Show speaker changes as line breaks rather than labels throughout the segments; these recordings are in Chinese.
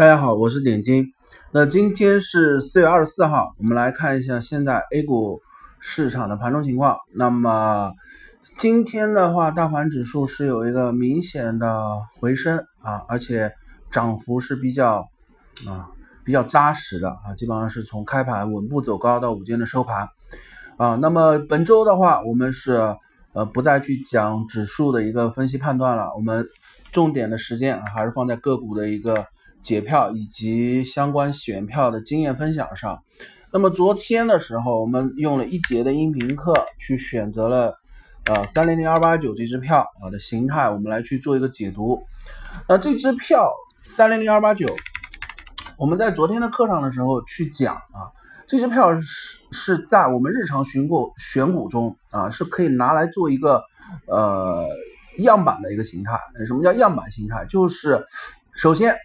大家好，我是点金。那今天是四月二十四号，我们来看一下现在 A 股市场的盘中情况。那么今天的话，大盘指数是有一个明显的回升啊，而且涨幅是比较啊比较扎实的啊，基本上是从开盘稳步走高到午间的收盘啊。那么本周的话，我们是呃不再去讲指数的一个分析判断了，我们。重点的时间还是放在个股的一个解票以及相关选票的经验分享上。那么昨天的时候，我们用了一节的音频课去选择了呃三零零二八九这支票啊的形态，我们来去做一个解读。那这支票三零零二八九，我们在昨天的课上的时候去讲啊，这支票是是在我们日常选股选股中啊是可以拿来做一个呃。样板的一个形态，什么叫样板形态？就是首先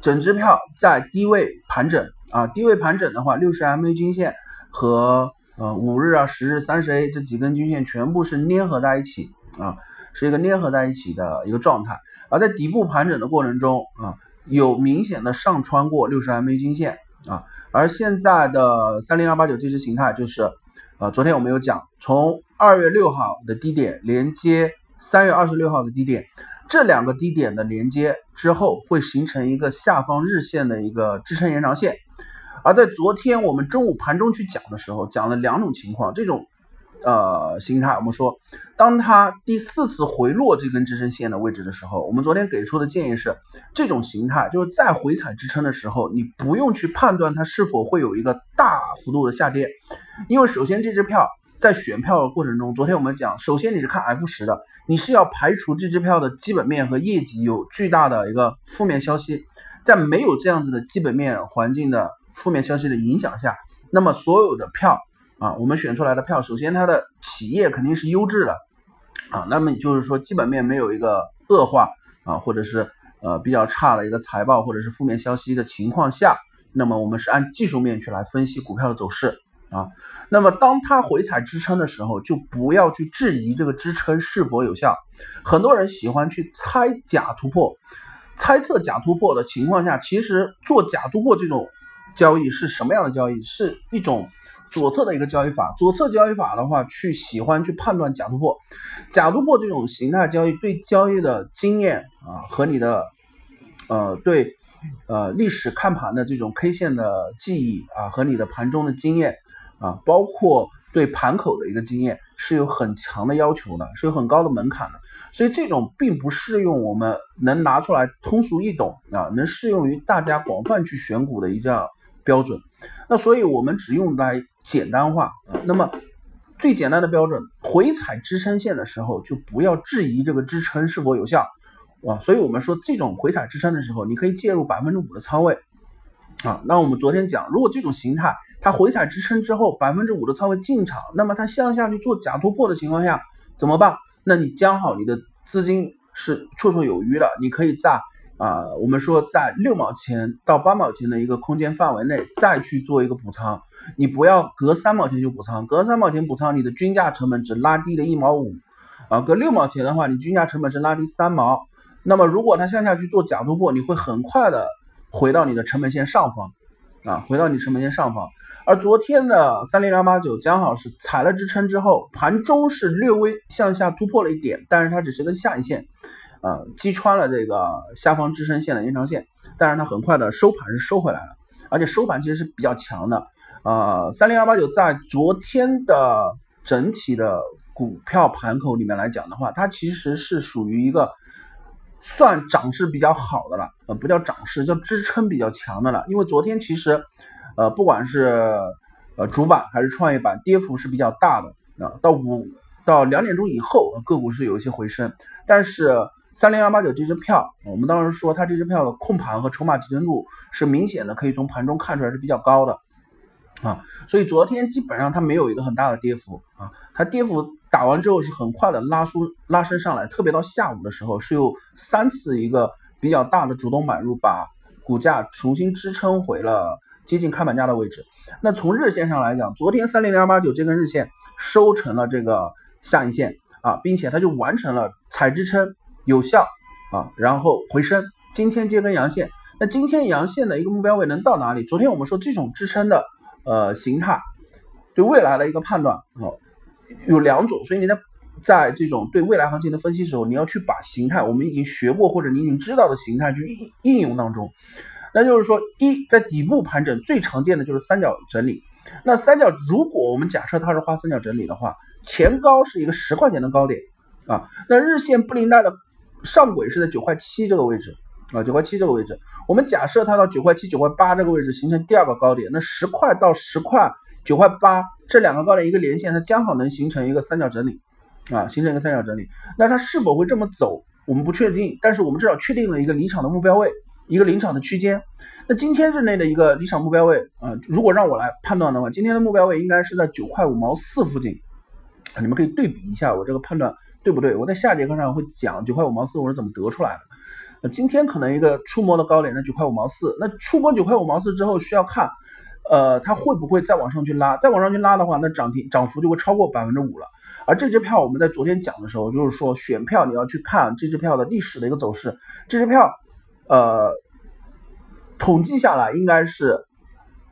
整支票在低位盘整啊，低位盘整的话，六十 MA 均线和呃五日啊、十日、三十 A 这几根均线全部是粘合在一起啊，是一个粘合在一起的一个状态。而在底部盘整的过程中啊，有明显的上穿过六十 MA 均线啊，而现在的三零二八九这支形态就是啊，昨天我们有讲，从二月六号的低点连接。三月二十六号的低点，这两个低点的连接之后，会形成一个下方日线的一个支撑延长线。而在昨天我们中午盘中去讲的时候，讲了两种情况。这种呃形态，我们说，当它第四次回落这根支撑线的位置的时候，我们昨天给出的建议是，这种形态就是在回踩支撑的时候，你不用去判断它是否会有一个大幅度的下跌，因为首先这支票。在选票的过程中，昨天我们讲，首先你是看 F 十的，你是要排除这支票的基本面和业绩有巨大的一个负面消息，在没有这样子的基本面环境的负面消息的影响下，那么所有的票啊，我们选出来的票，首先它的企业肯定是优质的啊，那么就是说基本面没有一个恶化啊，或者是呃比较差的一个财报或者是负面消息的情况下，那么我们是按技术面去来分析股票的走势。啊，那么当它回踩支撑的时候，就不要去质疑这个支撑是否有效。很多人喜欢去猜假突破，猜测假突破的情况下，其实做假突破这种交易是什么样的交易？是一种左侧的一个交易法。左侧交易法的话，去喜欢去判断假突破，假突破这种形态交易对交易的经验啊和你的呃对呃历史看盘的这种 K 线的记忆啊和你的盘中的经验。啊，包括对盘口的一个经验是有很强的要求的，是有很高的门槛的，所以这种并不适用我们能拿出来通俗易懂啊，能适用于大家广泛去选股的一个标准。那所以我们只用来简单化。那么最简单的标准，回踩支撑线的时候就不要质疑这个支撑是否有效啊。所以我们说这种回踩支撑的时候，你可以介入百分之五的仓位啊。那我们昨天讲，如果这种形态。它回踩支撑之后，百分之五的仓位进场，那么它向下去做假突破的情况下怎么办？那你将好你的资金是绰绰有余的，你可以在啊，我们说在六毛钱到八毛钱的一个空间范围内再去做一个补仓，你不要隔三毛钱就补仓，隔三毛钱补仓，你的均价成本只拉低了一毛五啊，隔六毛钱的话，你均价成本是拉低三毛，那么如果它向下去做假突破，你会很快的回到你的成本线上方。啊，回到你成本线上方，而昨天的三零二八九刚好是踩了支撑之后，盘中是略微向下突破了一点，但是它只是个下影线，啊，击穿了这个下方支撑线的延长线，但是它很快的收盘是收回来了，而且收盘其实是比较强的，啊，三零二八九在昨天的整体的股票盘口里面来讲的话，它其实是属于一个。算涨势比较好的了，呃，不叫涨势，叫支撑比较强的了。因为昨天其实，呃，不管是呃主板还是创业板，跌幅是比较大的啊。到五到两点钟以后，个股是有一些回升，但是三零二八九这支票，我们当时说它这支票的控盘和筹码集中度是明显的，可以从盘中看出来是比较高的啊。所以昨天基本上它没有一个很大的跌幅啊，它跌幅。打完之后是很快的拉出拉升上来，特别到下午的时候是有三次一个比较大的主动买入，把股价重新支撑回了接近开盘价的位置。那从日线上来讲，昨天三零零二八九这根日线收成了这个下影线啊，并且它就完成了踩支撑有效啊，然后回升，今天接根阳线。那今天阳线的一个目标位能到哪里？昨天我们说这种支撑的呃形态，对未来的一个判断啊有两种，所以你在在这种对未来行情的分析时候，你要去把形态我们已经学过或者你已经知道的形态去应应用当中。那就是说，一在底部盘整最常见的就是三角整理。那三角如果我们假设它是画三角整理的话，前高是一个十块钱的高点啊，那日线布林带的上轨是在九块七这个位置啊，九块七这个位置，我们假设它到九块七、九块八这个位置形成第二个高点，那十块到十块九块八这两个高点一个连线，它将好能形成一个三角整理啊，形成一个三角整理。那它是否会这么走，我们不确定，但是我们至少确定了一个离场的目标位。一个临场的区间，那今天日内的一个离场目标位啊，如果让我来判断的话，今天的目标位应该是在九块五毛四附近，你们可以对比一下我这个判断对不对？我在下节课上会讲九块五毛四我是怎么得出来的。那今天可能一个触摸的高点在九块五毛四，那触摸九块五毛四之后需要看，呃，它会不会再往上去拉？再往上去拉的话，那涨停涨幅就会超过百分之五了。而这支票我们在昨天讲的时候，就是说选票你要去看这支票的历史的一个走势，这支票。呃，统计下来应该是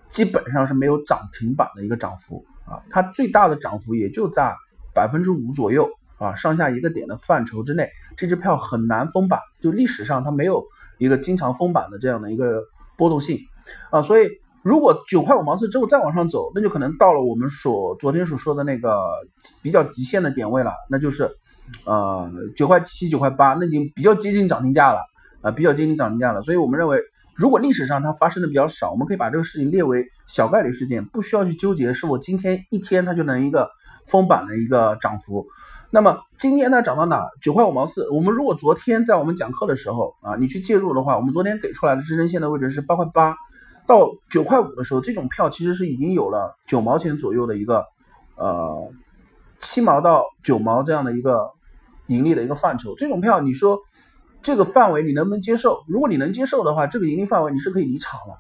基本上是没有涨停板的一个涨幅啊，它最大的涨幅也就在百分之五左右啊，上下一个点的范畴之内，这支票很难封板，就历史上它没有一个经常封板的这样的一个波动性啊，所以如果九块五毛四之后再往上走，那就可能到了我们所昨天所说的那个比较极限的点位了，那就是呃九块七、九块八，那已经比较接近涨停价了。啊，比较接近涨停价了，所以我们认为，如果历史上它发生的比较少，我们可以把这个事情列为小概率事件，不需要去纠结是否今天一天它就能一个封板的一个涨幅。那么今天它涨到哪？九块五毛四。我们如果昨天在我们讲课的时候啊，你去介入的话，我们昨天给出来的支撑线的位置是八块八到九块五的时候，这种票其实是已经有了九毛钱左右的一个呃七毛到九毛这样的一个盈利的一个范畴。这种票你说。这个范围你能不能接受？如果你能接受的话，这个盈利范围你是可以离场了。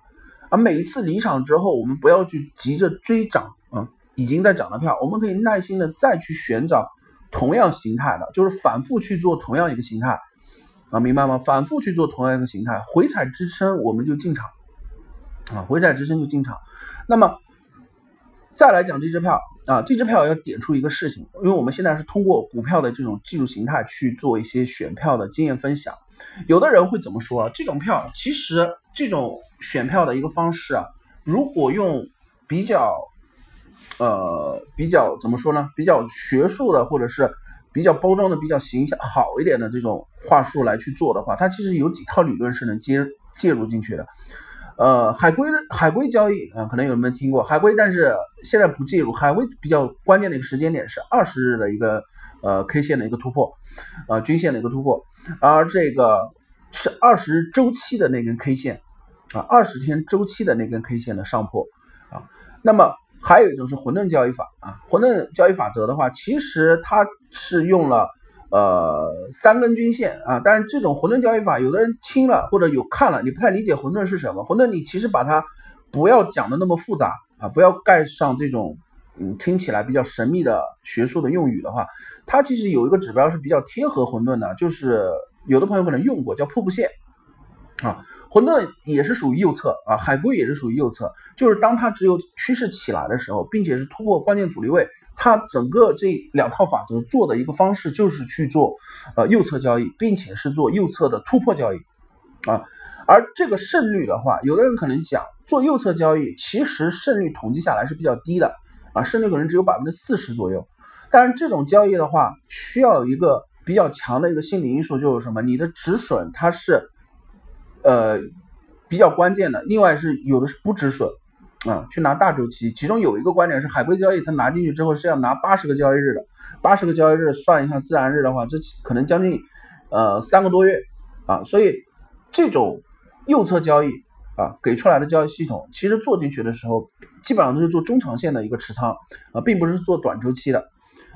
而每一次离场之后，我们不要去急着追涨啊，已经在涨的票，我们可以耐心的再去寻找同样形态的，就是反复去做同样一个形态啊，明白吗？反复去做同样一个形态，回踩支撑我们就进场啊，回踩支撑就进场。那么再来讲这支票。啊，这支票要点出一个事情，因为我们现在是通过股票的这种技术形态去做一些选票的经验分享。有的人会怎么说啊？这种票其实这种选票的一个方式啊，如果用比较呃比较怎么说呢？比较学术的或者是比较包装的比较形象好一点的这种话术来去做的话，它其实有几套理论是能接介入进去的。呃，海归的海归交易啊，可能有人没听过海归，但是现在不介入。海归比较关键的一个时间点是二十日的一个呃 K 线的一个突破，呃均线的一个突破，而这个是二十周期的那根 K 线啊，二十天周期的那根 K 线的上破啊。那么还有一种是混沌交易法啊，混沌交易法则的话，其实它是用了。呃，三根均线啊，但是这种混沌交易法，有的人听了或者有看了，你不太理解混沌是什么。混沌你其实把它不要讲的那么复杂啊，不要盖上这种嗯听起来比较神秘的学术的用语的话，它其实有一个指标是比较贴合混沌的，就是有的朋友可能用过，叫瀑布线啊。混沌也是属于右侧啊，海龟也是属于右侧，就是当它只有趋势起来的时候，并且是突破关键阻力位。它整个这两套法则做的一个方式就是去做呃右侧交易，并且是做右侧的突破交易啊。而这个胜率的话，有的人可能讲做右侧交易，其实胜率统计下来是比较低的啊，胜率可能只有百分之四十左右。但是这种交易的话，需要有一个比较强的一个心理因素，就是什么？你的止损它是呃比较关键的，另外是有的是不止损。啊，去拿大周期，其中有一个观点是海归交易，它拿进去之后是要拿八十个交易日的，八十个交易日算一下自然日的话，这可能将近呃三个多月啊，所以这种右侧交易啊给出来的交易系统，其实做进去的时候，基本上都是做中长线的一个持仓啊，并不是做短周期的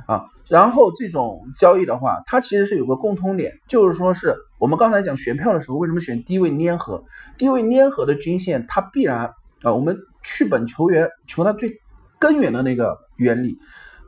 啊。然后这种交易的话，它其实是有个共通点，就是说是我们刚才讲选票的时候，为什么选低位粘合？低位粘合的均线，它必然啊，我们。去本求源，求它最根源的那个原理。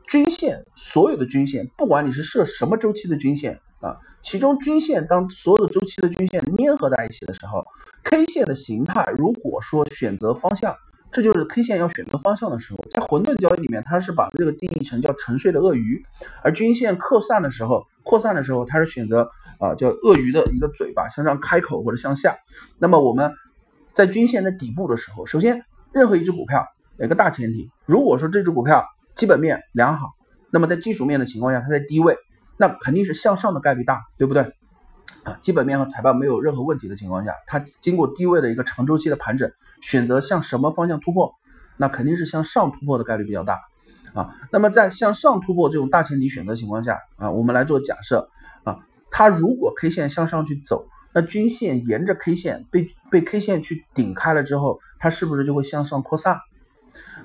均线，所有的均线，不管你是设什么周期的均线啊，其中均线当所有的周期的均线粘合在一起的时候，K 线的形态如果说选择方向，这就是 K 线要选择方向的时候，在混沌交易里面，它是把这个定义成叫沉睡的鳄鱼，而均线扩散的时候，扩散的时候它是选择啊叫鳄鱼的一个嘴巴向上开口或者向下。那么我们在均线的底部的时候，首先任何一只股票有一个大前提，如果说这只股票基本面良好，那么在技术面的情况下，它在低位。那肯定是向上的概率大，对不对？啊，基本面和财报没有任何问题的情况下，它经过低位的一个长周期的盘整，选择向什么方向突破？那肯定是向上突破的概率比较大啊。那么在向上突破这种大前提选择情况下啊，我们来做假设啊，它如果 K 线向上去走，那均线沿着 K 线被被 K 线去顶开了之后，它是不是就会向上扩散？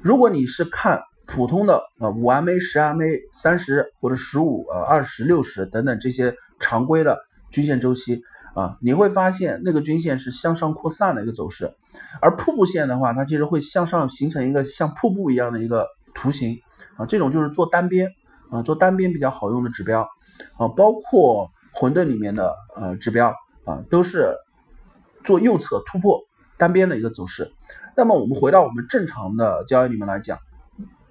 如果你是看。普通的啊五 MA、十 MA、三十或者十五、呃二十、六十等等这些常规的均线周期啊，你会发现那个均线是向上扩散的一个走势，而瀑布线的话，它其实会向上形成一个像瀑布一样的一个图形啊，这种就是做单边啊，做单边比较好用的指标啊，包括混沌里面的呃指标啊，都是做右侧突破单边的一个走势。那么我们回到我们正常的交易里面来讲。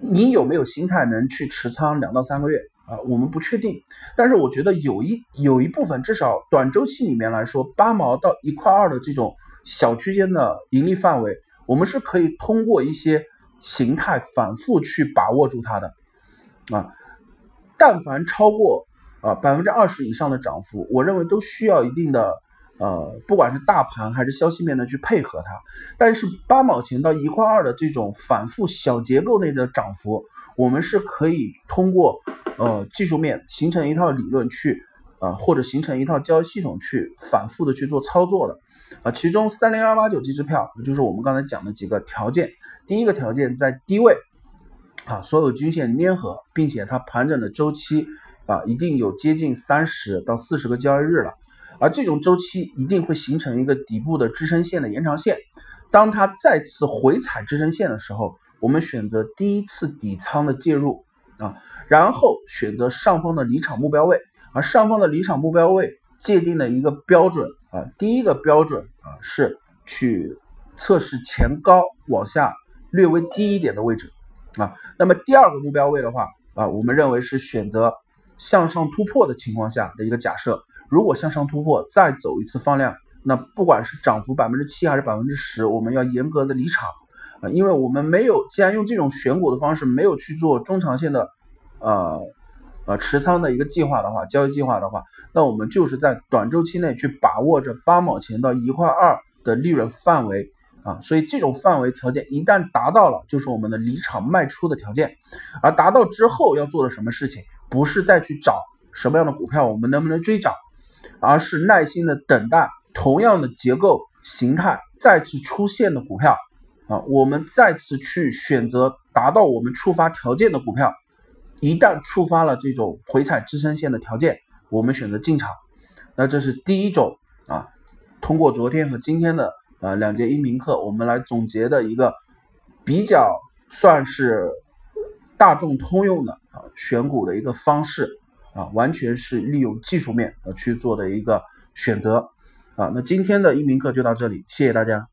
你有没有心态能去持仓两到三个月啊？我们不确定，但是我觉得有一有一部分，至少短周期里面来说，八毛到一块二的这种小区间的盈利范围，我们是可以通过一些形态反复去把握住它的啊。但凡超过啊百分之二十以上的涨幅，我认为都需要一定的。呃，不管是大盘还是消息面的去配合它，但是八毛钱到一块二的这种反复小结构内的涨幅，我们是可以通过呃技术面形成一套理论去啊，或者形成一套交易系统去反复的去做操作的啊。其中三零二八九这支票就是我们刚才讲的几个条件，第一个条件在低位啊，所有均线粘合，并且它盘整的周期啊一定有接近三十到四十个交易日了。而这种周期一定会形成一个底部的支撑线的延长线，当它再次回踩支撑线的时候，我们选择第一次底仓的介入啊，然后选择上方的离场目标位，而上方的离场目标位界定的一个标准啊，第一个标准啊是去测试前高往下略微低一点的位置啊，那么第二个目标位的话啊，我们认为是选择向上突破的情况下的一个假设。如果向上突破，再走一次放量，那不管是涨幅百分之七还是百分之十，我们要严格的离场啊，因为我们没有，既然用这种选股的方式，没有去做中长线的，呃呃持仓的一个计划的话，交易计划的话，那我们就是在短周期内去把握着八毛钱到一块二的利润范围啊，所以这种范围条件一旦达到了，就是我们的离场卖出的条件，而达到之后要做的什么事情，不是再去找什么样的股票，我们能不能追涨。而是耐心的等待同样的结构形态再次出现的股票啊，我们再次去选择达到我们触发条件的股票，一旦触发了这种回踩支撑线的条件，我们选择进场。那这是第一种啊，通过昨天和今天的呃两节音频课，我们来总结的一个比较算是大众通用的啊选股的一个方式。啊，完全是利用技术面呃去做的一个选择啊。那今天的一鸣课就到这里，谢谢大家。